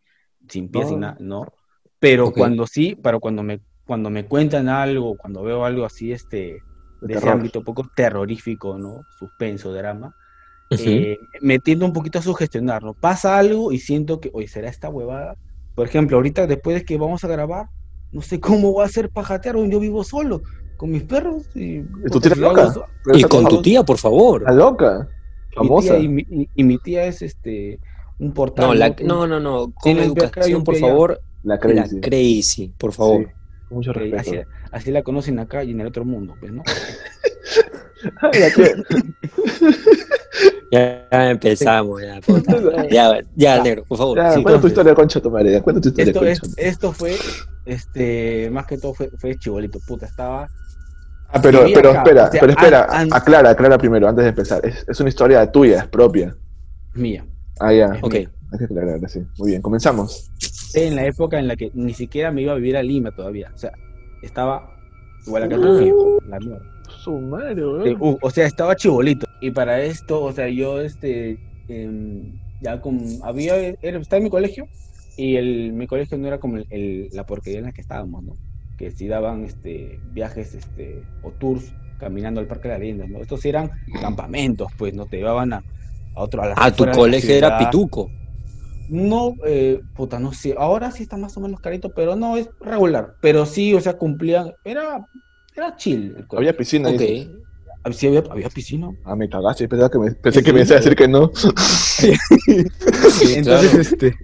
sin pies No. sin nada, ¿no? Pero cuando sí, pero cuando me, cuando me cuentan algo, cuando veo algo así, este, De de ese terror. ámbito un poco terrorífico, ¿no? Suspenso, drama, Ujú. eh, me tiendo un poquito a sugestionar, ¿no? Pasa algo y siento que, oye, ¿será esta huevada? Por ejemplo, ahorita después de que vamos a grabar, no sé cómo voy a hacer pajatear, yo vivo solo, con mis perros y... ¿Y tu puta, tía si hago loca? so- Y con tu tía, por favor. ¿Está loca? mi Famosa. tía y, mi, y- y mi tía es este un portal. No, la, no, no, no. Con educación, por favor. La La crazy. crazy, por favor. Sí, con mucho respeto. así, así la conocen acá y en el otro mundo, pues, ¿no? Ya, ya empezamos, ya, puta. Ya, ya, negro, por favor. Ya, sí. cuenta tu historia, concha tu madre. Cuenta tu historia, Esto, concha. es- esto fue, este, más que todo fue, fue chibolito, puta, estaba... Ah, pero, pero acá, espera, o sea, pero espera, an- an- aclara, aclara primero, antes de empezar. Es, es una historia tuya, es propia. mía. Ah, ya. Ok. Hay que aclarar, sí. Muy bien, comenzamos. En la época en la que ni siquiera me iba a vivir a Lima todavía, o sea, estaba igual acá en la mierda. Su madre. Eh, uh, o sea, estaba chibolito. Y para esto, o sea, yo, este, em, ya con, había, era, estaba en mi colegio y el, mi colegio no era como el, el- la porquería en la que estábamos, ¿no? Que si daban, este, viajes, este, o tours caminando al Parque de las Leyendas, ¿no? Estos eran campamentos, pues, ¿no? Te llevaban a, a otro, a Ah, tu la colegio era pituco. No, eh, puta, no sé. Ahora sí está más o menos carito, pero no, es regular. Pero sí, o sea, cumplían, era, era chill el. Había piscina. Ok. dice. Sí, había, había piscina. Ah, me cagaste. Que me, pensé que me ibas a decir que no. Sí, Entonces, claro. este,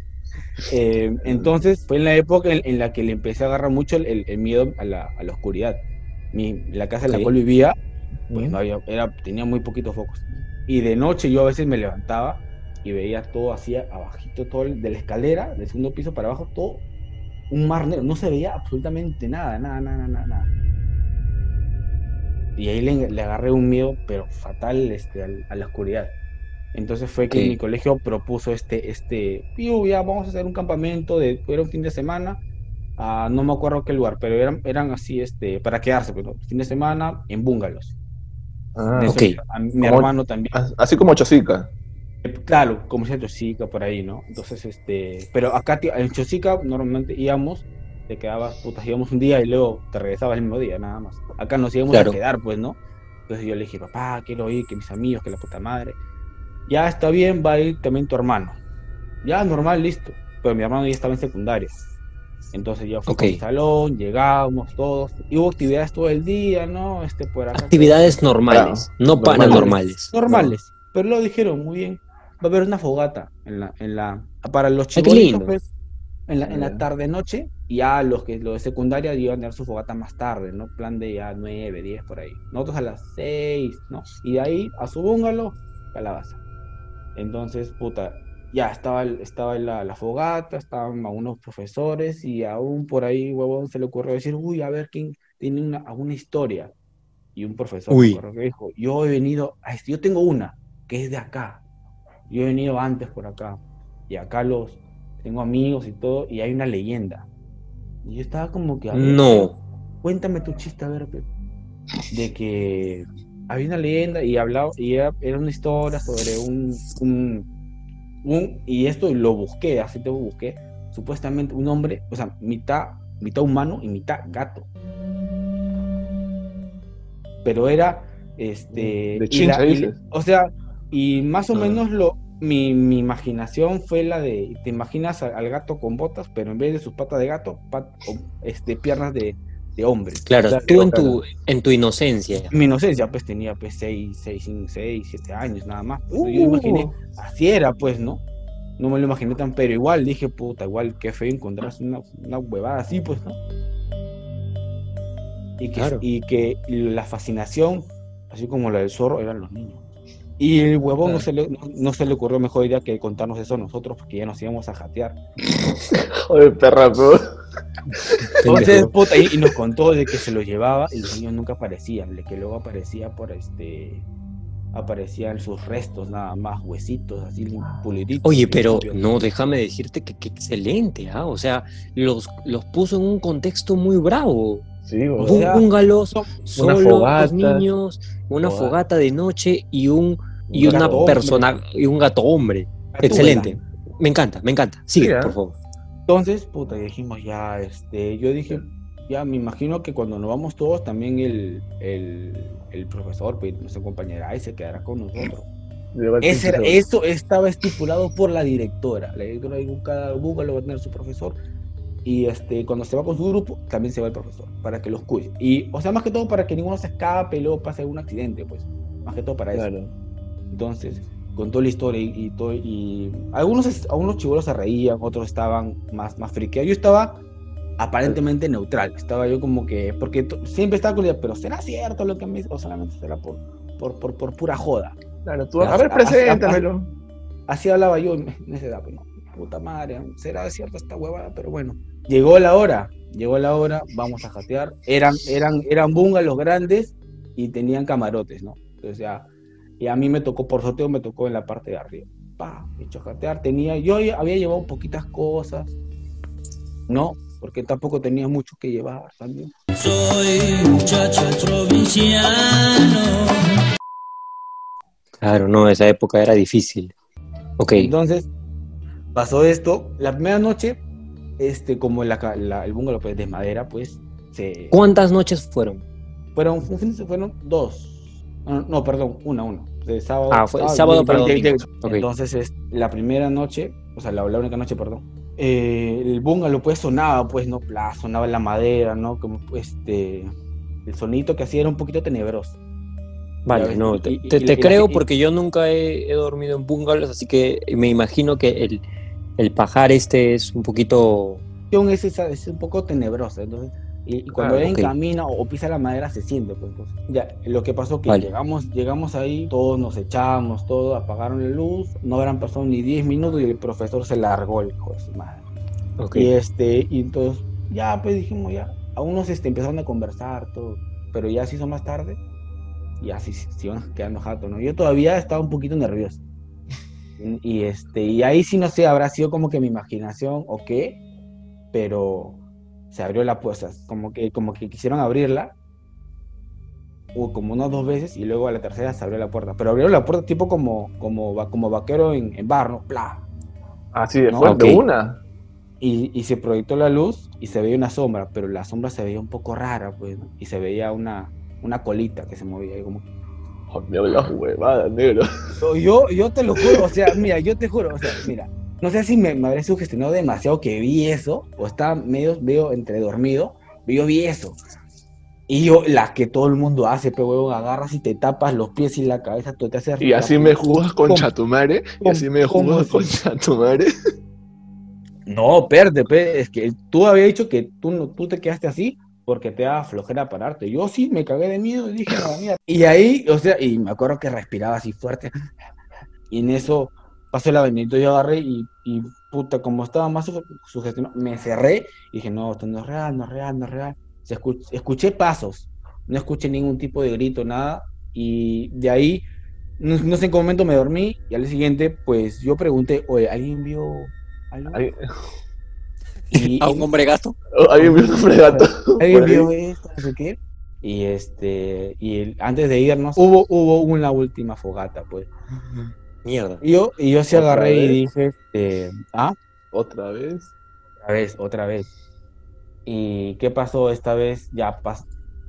Eh, entonces fue en la época en, en la que le empecé a agarrar mucho el, el- el miedo a la, a la oscuridad. Mi, la casa en la cual vivía, pues no había, era, tenía muy poquitos focos. Y de noche yo a veces me levantaba y veía todo así abajito, todo el- de la escalera, del segundo piso para abajo, todo un mar negro. No se veía absolutamente nada, nada, nada, nada, nada. Y ahí le, le agarré un miedo, pero fatal este, a la oscuridad. Entonces fue que mi colegio propuso este, este, "Piu, ya vamos a hacer un campamento de, era un fin de semana, a no me acuerdo qué lugar, pero eran, eran así, este, para quedarse, pero fin de semana en bungalows. Ah, eso, a mi Como- hermano también. as- Así como Chosica. Claro, como sea Chosica por ahí, ¿no? Entonces, este, pero acá en Chosica normalmente íbamos, te quedabas, putas, íbamos un día y luego te regresabas el mismo día, nada más. Acá nos íbamos Claro. a quedar, pues, ¿no? Entonces yo le dije, papá, quiero ir, que mis amigos, que la puta madre. Ya está bien, va a ir también tu hermano. Ya, normal, listo. Pero mi hermano ya estaba en secundaria. Entonces yo fui mi salón, llegábamos todos, y hubo actividades todo el día, ¿no? Este, por acá. Actividades normales, no normales. paranormales. normales. Pero lo dijeron muy bien. Va a haber una fogata en la, en la, para los chicos lindo. en la, en la tarde noche, y ya los que los de secundaria iban a tener su fogata más tarde, ¿no? Plan de ya 9, 10 por ahí. Nosotros a las 6, ¿no? Y de ahí a su bungalow, calabaza. Entonces, puta, ya estaba, estaba la, la fogata, estaban algunos profesores, y aún por ahí, huevón, se le ocurrió decir, uy, a ver quién tiene una, alguna historia. Y un profesor me que dijo, yo he venido, a este- yo tengo una, que es de acá. Yo he venido antes por acá. Y acá los tengo amigos y todo, y hay una leyenda. Y yo estaba como que, a ver, No. cuéntame tu chiste, a ver, de que había una leyenda y hablaba, y era, era una historia sobre un, un, un- y esto lo busqué, así te busqué, supuestamente un hombre, o sea, mitad, mitad humano y mitad gato. Pero era, este, De chincha, dices. o sea, y más o menos lo, mi, mi imaginación fue la de, te imaginas al gato con botas, pero en vez de sus patas de gato, pat- este, piernas de, de hombre. Claro, O sea, tú en tu, en tu inocencia. mi inocencia, pues tenía pues 6, 6, 6, 7 años nada más. Pues, Uh. Yo imaginé, así era, pues, ¿no? No me lo imaginé tan, pero igual dije, puta, igual qué feo encontrarse una, una huevada así, pues, ¿no? Y que, Claro. y que la fascinación, así como la del zorro, eran los niños. Y el huevón no, se le, no, no se le ocurrió mejor idea que contarnos eso a nosotros, porque ya nos íbamos a jatear. Joder, perra. Entonces, puta, y, y nos contó de que se los llevaba y los niños nunca aparecían, de que luego aparecía por este aparecían sus restos nada más, huesitos así puliditos. Oye, pero no, déjame decirte que, que excelente, ¿ah? O sea, los, los puso en un contexto muy bravo. Sí, o sea, Búngalos, solos, fogata. los niños, una Fogata. fogata de noche y un y Un una gato hombre. persona y un gato hombre. Gato Excelente. Me encanta, me encanta. Sigue, Mira. por favor. Entonces, puta, dijimos ya, este, yo dije, ya me imagino que cuando nos vamos todos, también el, el, el profesor pues, nos acompañará y se quedará con nosotros. Ese era- eso estaba estipulado por la directora. La directora dijo, cada búfalo va a tener su profesor. Y este, cuando se va con su grupo, también se va el profesor, para que los cuide. Y, o sea, más que todo para que ninguno se escape y luego pase algún accidente, pues. Más que todo para eso. Claro. Entonces, contó la historia y, y todo. Y algunos, algunos chivolos se reían, otros estaban más, más friqueados. Yo estaba aparentemente neutral. Estaba yo como que, porque to- siempre estaba con la idea, pero ¿será cierto lo que me dice? O solamente será por, por, por, por pura joda. Claro, tú, Pero a ver, preséntamelo. Así hablaba yo en en esa edad, pues, no, puta madre, será cierta esta huevada, pero bueno. Llegó la hora, llegó la hora, vamos a jatear. Eran, eran, eran bungalows grandes y tenían camarotes, ¿no? Entonces ya, y a mí me tocó, por sorteo me tocó en la parte de arriba. Pa, me hecho jatear, tenía, yo había llevado poquitas cosas, ¿no? Porque tampoco tenía mucho que llevar también. Soy muchacho provinciano. Claro, no, esa época era difícil. Ok, Entonces, pasó esto. La primera noche, este, como la, la- el bungalow pues, de madera, pues, se, ¿cuántas noches fueron? fueron, fueron dos. No, no, perdón, una, una. De sábado, Ah, fue sábado para domingo. Ok. Entonces, es, la primera noche, o sea, la, la única noche, perdón, eh, el bungalow pues sonaba, pues, ¿no? Bla, sonaba la madera, ¿no? Como, este, el sonito que hacía era un poquito tenebroso. Vale, no, te, y- te- y- te y la- creo porque yo nunca he, he dormido en bungalows, así que me imagino que el, el pajar este es un poquito... es, esa- es un poco tenebrosa. Entonces, y, cuando Ah, alguien ok. camina o pisa la madera se siente. Pues, entonces, ya, lo que pasó que Vale. llegamos, llegamos ahí, todos nos echamos, todos apagaron la luz, no habrán pasado ni 10 minutos y el profesor se largó el hijo de su madre. Ok. Y este, y entonces, ya pues dijimos ya, a unos este, empezaron a conversar, todo, pero ya se hizo más tarde, ya sí se se iban quedando jato, ¿no? Yo todavía estaba un poquito nervioso. Y, y, este, y ahí sí no sé, habrá sido como que mi imaginación o qué, pero se abrió la puerta, como que, como que quisieron abrirla, o como unas dos veces, y luego a la tercera se abrió la puerta. Pero abrieron la puerta tipo como, como, como vaquero en, en bar, ¿no? ¡Pla! Así de No, fuerte, ok. una. Y, y se proyectó la luz y se veía una sombra, pero la sombra se veía un poco rara, pues, ¿no? y se veía una, una colita que se movía ahí como... Huevada, negro. Yo, te lo juro, o sea, mira, yo te juro, o sea, mira, no sé si me, me habré sugestionado demasiado que vi eso, o estaba medio, medio entre dormido, pero yo vi eso. Y yo, la que todo el mundo hace, pero huevón, agarras y te tapas los pies y la cabeza, tú te haces... Y así me juzgas con chatumare. Y así me ¿Cómo juzgas así? con chatumare. No, perde, pe, es que tú habías dicho que tú, no, tú te quedaste así porque te da flojera pararte. Yo sí me cagué de miedo y dije, "No, mierda". Y ahí, o sea, y me acuerdo que respiraba así fuerte. Y en eso pasó el avenida, yo agarré y, y puta, como estaba más suge- sugestionado, me cerré y dije, no, esto no es real, no es real, no es real. Se escuché pasos, no escuché ningún tipo de grito, nada. Y de ahí, no, no sé en qué momento me dormí y al día siguiente, pues yo pregunté, oye, ¿alguien vio algo? Y- ¿A un hombre gato? Alguien vio un hombre gato. ¿Alguien vio esto? No sé qué. Y este, y el- antes de irnos, hubo, hubo una última fogata, pues. Mierda. Y yo, y yo sí ¿Otra agarré y dije, este, ah, Otra vez. otra vez, otra vez. ¿Y qué pasó esta vez? Ya pas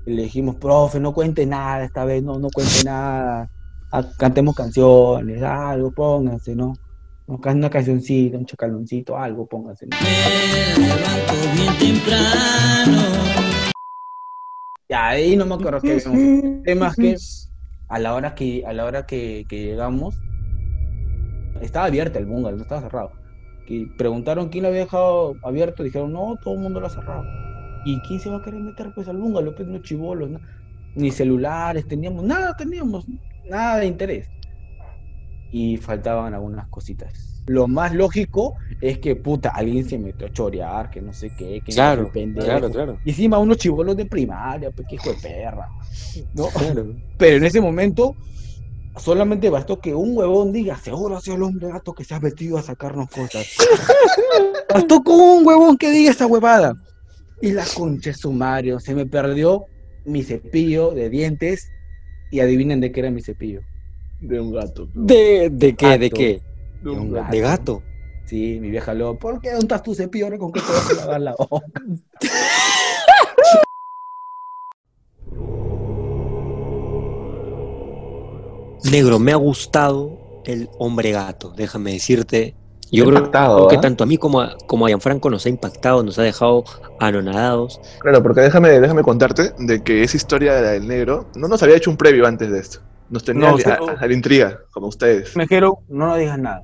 le dijimos, profe, no cuente nada esta vez, no, no cuente nada. Ah, cantemos canciones, algo, pónganse, ¿no? Una cancioncita, un chacaloncito, algo, pónganse. Me levanto bien temprano. Y ahí no me acuerdo qué vimos. El tema es que a la hora que, a la hora que, que llegamos, estaba abierto el bungalow, no estaba cerrado. Que preguntaron quién lo había dejado abierto, dijeron, no, todo el mundo lo ha cerrado. ¿Y quién se va a querer meter pues al bungalow? Pues no chivolos, ¿no? ni celulares teníamos, nada teníamos, nada de interés. Y faltaban algunas cositas. Lo más lógico es que, puta, alguien se metió a chorear, que no sé qué, que Claro, no pendejo. claro, claro. Y encima unos chivolos de primaria, pues qué hijo de perra. ¿no? Claro. Pero en ese momento solamente bastó que un huevón diga, seguro ha sido el hombre gato que se ha metido a sacarnos cosas. bastó con un huevón que diga esa huevada. Y la concha sumario, se me perdió mi cepillo de dientes y adivinen de qué era mi cepillo. De un gato. ¿De, de qué? ¿De Gato. qué? De un un gato. gato. ¿De gato? Sí, mi vieja lo, ¿por qué? ¿Dónde estás tu cepillo? Ahora con qué te vas a lavar la boca. Negro, me ha gustado el hombre gato, déjame decirte. Yo Me ha creo impactado, que ¿ah? tanto a mí como a, como a Gianfranco nos ha impactado, nos ha dejado anonadados. Claro, porque déjame, déjame contarte de que esa historia del negro no nos había hecho un previo antes de esto. Nos tenía No, a, a- a la intriga, como ustedes. Me dijeron, no nos digas nada.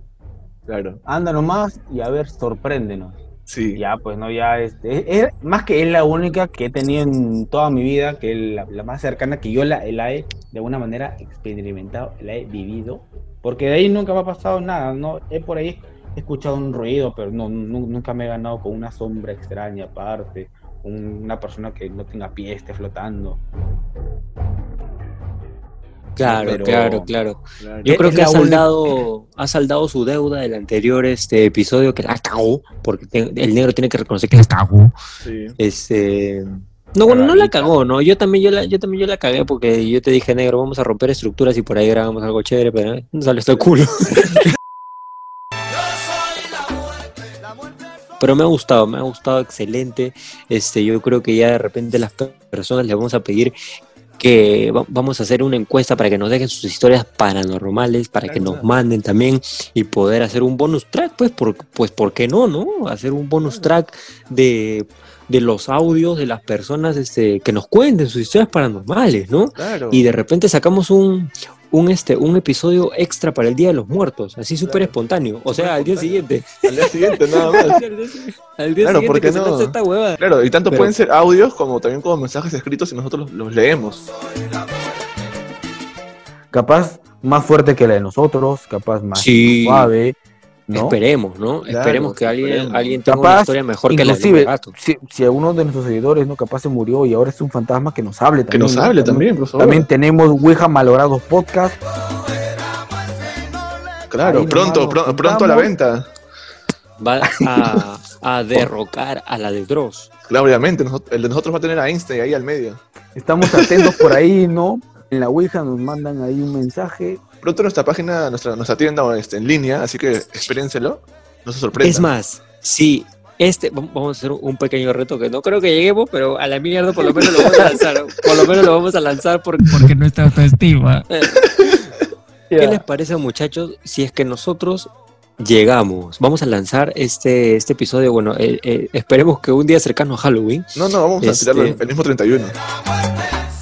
Claro. Anda nomás y a ver, sorpréndenos. Sí. Ya, pues no, ya, este, es, más que es la única que he tenido en toda mi vida, que es la, la más cercana, que yo la, la he de alguna manera experimentado, la he vivido, porque de ahí nunca me ha pasado nada, no, he por ahí escuchado un ruido, pero no, nu- nunca me he ganado con una sombra extraña aparte, un- una persona que no tenga pie, esté flotando. Claro, pero- claro, claro. claro. Yo creo que ha saldado, ha saldado su deuda del anterior este episodio que la cagó, porque el negro tiene que reconocer que la cagó. Sí. Este. No, bueno, no la cagó, ¿no? Yo también yo la, yo también yo la cagué porque yo te dije, negro, vamos a romper estructuras y por ahí grabamos algo chévere, pero eh, no sale esto el culo. Pero me ha gustado, me ha gustado excelente. Este, yo creo que ya de repente las pe- personas les vamos a pedir que va- vamos a hacer una encuesta para que nos dejen sus historias paranormales, para que nos manden también y poder hacer un bonus track, pues, por, pues, ¿por qué no, no? Hacer un bonus track de, de los audios de las personas este, que nos cuenten sus historias paranormales, ¿no? Claro. Y de repente sacamos un, un, este, un episodio extra para el Día de los Muertos, así súper espontáneo. O sea, al día siguiente. Al día siguiente, nada más. al día Claro, siguiente ¿por qué que no? esta huevada. Claro, y tanto Pero- pueden ser audios como también como mensajes escritos y nosotros los, los leemos. Capaz más fuerte que la de nosotros, capaz más Sí. suave, ¿no? Esperemos, ¿no? Claro, esperemos que alguien, esperemos. alguien tenga una Capaz, historia mejor que la gato. si, si alguno de nuestros seguidores no capaz se murió y ahora es un fantasma que nos hable Que también. nos ¿no? hable también, por favor. También tenemos Ouija Malogrados Podcast. Claro, Ahí pronto, nomás pro- nos pronto a la venta. Va a, a derrocar a la de Dross. Claro, obviamente, el de nosotros va a tener a Einstein ahí al medio. Estamos atentos por ahí, ¿no? En la Ouija nos mandan ahí un mensaje. Pronto nuestra página, nuestra, nuestra tienda este, en línea, así que espérenselo. No se sorprendan. Es más, si este, vam- vamos a hacer un pequeño reto que no creo que lleguemos, pero a la mierda por lo menos lo vamos a lanzar. Por lo menos lo vamos a lanzar porque, porque nuestra autoestima. ¿Qué les parece, muchachos, si es que nosotros llegamos? Vamos a lanzar este, este episodio. Bueno, eh, eh, esperemos que un día cercano a Halloween. No, no, vamos a Este- tirarlo el, el mismo 31.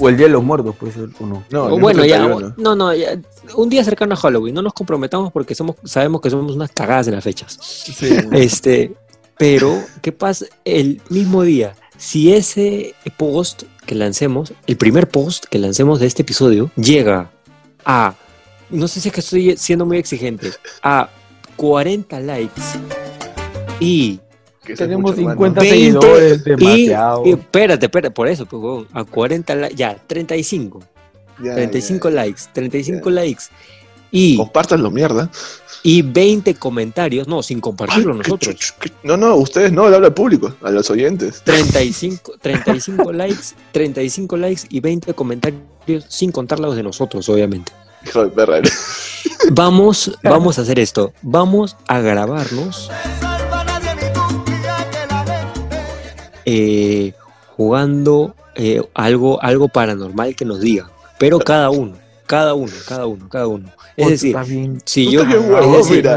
O el Día de los Muertos, puede ser, o no. No, O bueno, ya, 31. no, no, ya, un día cercano a Halloween. No nos comprometamos porque somos, sabemos que somos unas cagadas en las fechas. Sí. Este, pero, ¿qué pasa el mismo día? Si ese post que lancemos, el primer post que lancemos de este episodio, llega a, no sé si es que estoy siendo muy exigente, a 40 likes y, que Tenemos mucho, hermano. 50 20 seguidores, y, demasiado. y- espérate, espérate, por eso, pues, a 40 likes, ya, 35, Ya, 35 ya. likes, 35 likes y, Compártanlo, mierda. y 20 comentarios, no, sin compartirlo Ay, nosotros. No, no, ustedes no, le habla al público, a los oyentes. 35, 35 likes, 35 likes y 20 comentarios sin contar los de nosotros, obviamente. Hijo de perra. eres. Vamos, vamos a hacer esto. Vamos a grabarnos eh, jugando eh, algo, algo paranormal que nos diga. Pero cada uno, cada uno, cada uno, cada uno. Es decir, si yo, es decir,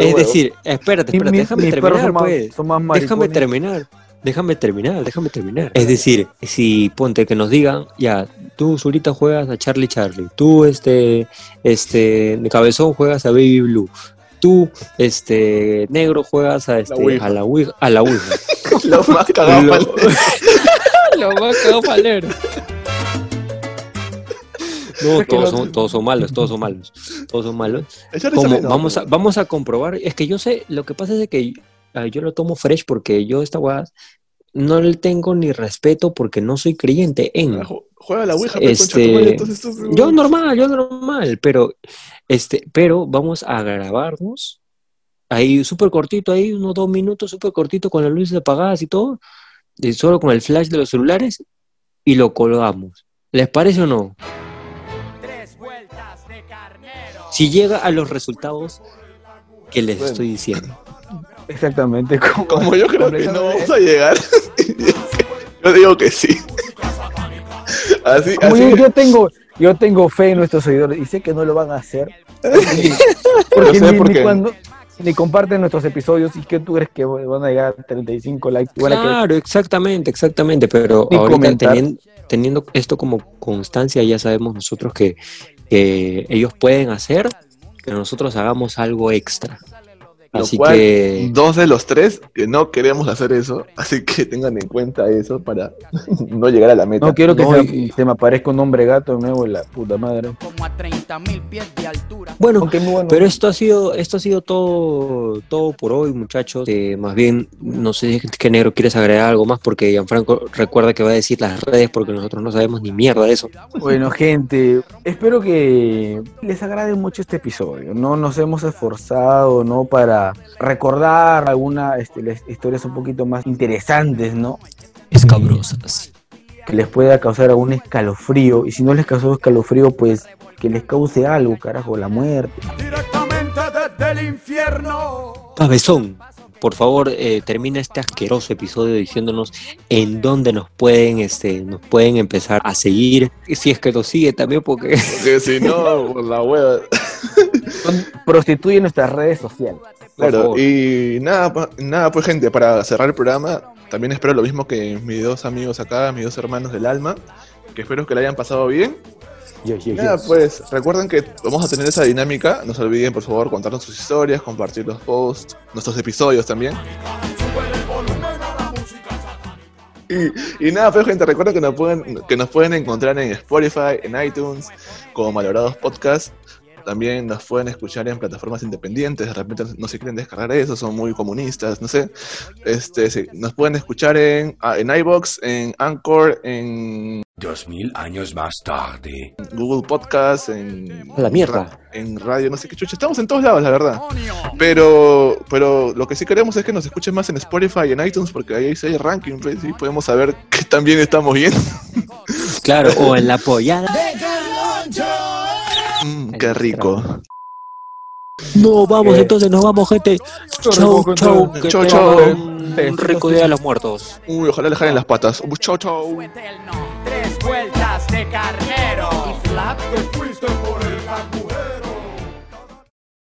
es decir, espérate, espérate, déjame terminar, pues. Déjame terminar, déjame terminar, déjame terminar. Es decir, si ponte que nos digan, ya, tú Zurita juegas a Charlie Charlie, tú este, este, de Cabezón juegas a Baby Blue, tú, este, Negro juegas a, este, Ouija. a la Ouija, a la Ouija. Lo más cagado. Lo-. Lo más cagado palero. No, todos no- son, todos son malos, todos son malos, todos son malos. Como vamos, a, vamos a comprobar, es que yo sé, lo que pasa es de que ah, yo lo tomo fresh porque yo esta weá no le tengo ni respeto porque no soy creyente en. Juega la Ouija, pues, concha Este, madre, entonces tú- yo normal, yo normal, pero este, pero vamos a grabarnos ahí súper cortito, ahí unos dos minutos, súper cortito con las luces apagadas y todo, y solo con el flash de los celulares y lo colgamos. ¿Les parece o no? Si llega a los resultados que les Bueno. estoy diciendo. Exactamente. Como, Como yo creo que no vamos a llegar, yo digo que sí. Así, Como así yo, yo tengo, yo tengo fe en nuestros seguidores y sé que no lo van a hacer. Porque ni, por ni cuando ni comparten nuestros episodios y que tú crees que van a llegar a 35 likes. Claro, exactamente, exactamente, pero Ni ahorita teniendo, teniendo esto como constancia, ya sabemos nosotros que, que ellos pueden hacer que nosotros hagamos algo extra. Lo Así cual, que dos de los tres que no queremos hacer eso, así que tengan en cuenta eso para no llegar a la meta. No quiero que No, se, y- se me aparezca un hombre gato de nuevo en la puta madre. como a 30 mil pies de altura. bueno, muy bueno. pero esto ha sido, esto ha sido todo, todo por hoy, muchachos. Eh, más bien, no sé qué negro quieres agregar algo más porque Gianfranco recuerda que va a decir las redes porque nosotros no sabemos ni mierda de eso. Bueno, gente, espero que les agrade mucho este episodio. No nos hemos esforzado, ¿no? Para recordar algunas este, las historias un poquito más interesantes, ¿no? Escabrosas. Que les pueda causar algún escalofrío. Y si no les causó escalofrío, pues que les cause algo, carajo, la muerte. Directamente desde el infierno. Cabezón, por favor, eh, termina este asqueroso episodio diciéndonos en dónde nos pueden, este, nos pueden empezar a seguir. Si es que nos sigue también, porque Porque si no, por la hueva. Prostituyen nuestras redes sociales. Claro, y nada, pa- nada, pues gente, para cerrar el programa, también espero lo mismo que mis dos amigos acá, mis dos hermanos del alma, que espero que la hayan pasado bien. Yes, yes, Nada, pues recuerden que vamos a tener esa dinámica. No se olviden, por favor, contarnos sus historias, compartir los posts, nuestros episodios también. Y, y nada, pues gente, recuerden que nos, pueden, que nos pueden encontrar en Spotify, en iTunes, como Malogrados Podcast. También nos pueden escuchar en plataformas independientes. De repente no se quieren descargar eso, son muy comunistas, no sé. Este, sí, nos pueden escuchar en, ah, en iBox, en Anchor, en Dos mil años más tarde. Google Podcast, en, A la mierda. en radio, no sé qué chucha. Estamos en todos lados, la verdad. Pero, pero lo que sí queremos es que nos escuchen más en Spotify y en iTunes, porque ahí sí hay ranking, pues, y podemos saber que también estamos bien. Claro, o en la apoyada. Qué rico. No, vamos, Eh. entonces nos vamos, gente. Chau, chau. Que Chau, chau. Un rico día de los muertos. Uy, ojalá le jalen las patas. Uy, chau, chau. Tres vueltas de carnero. Y flap.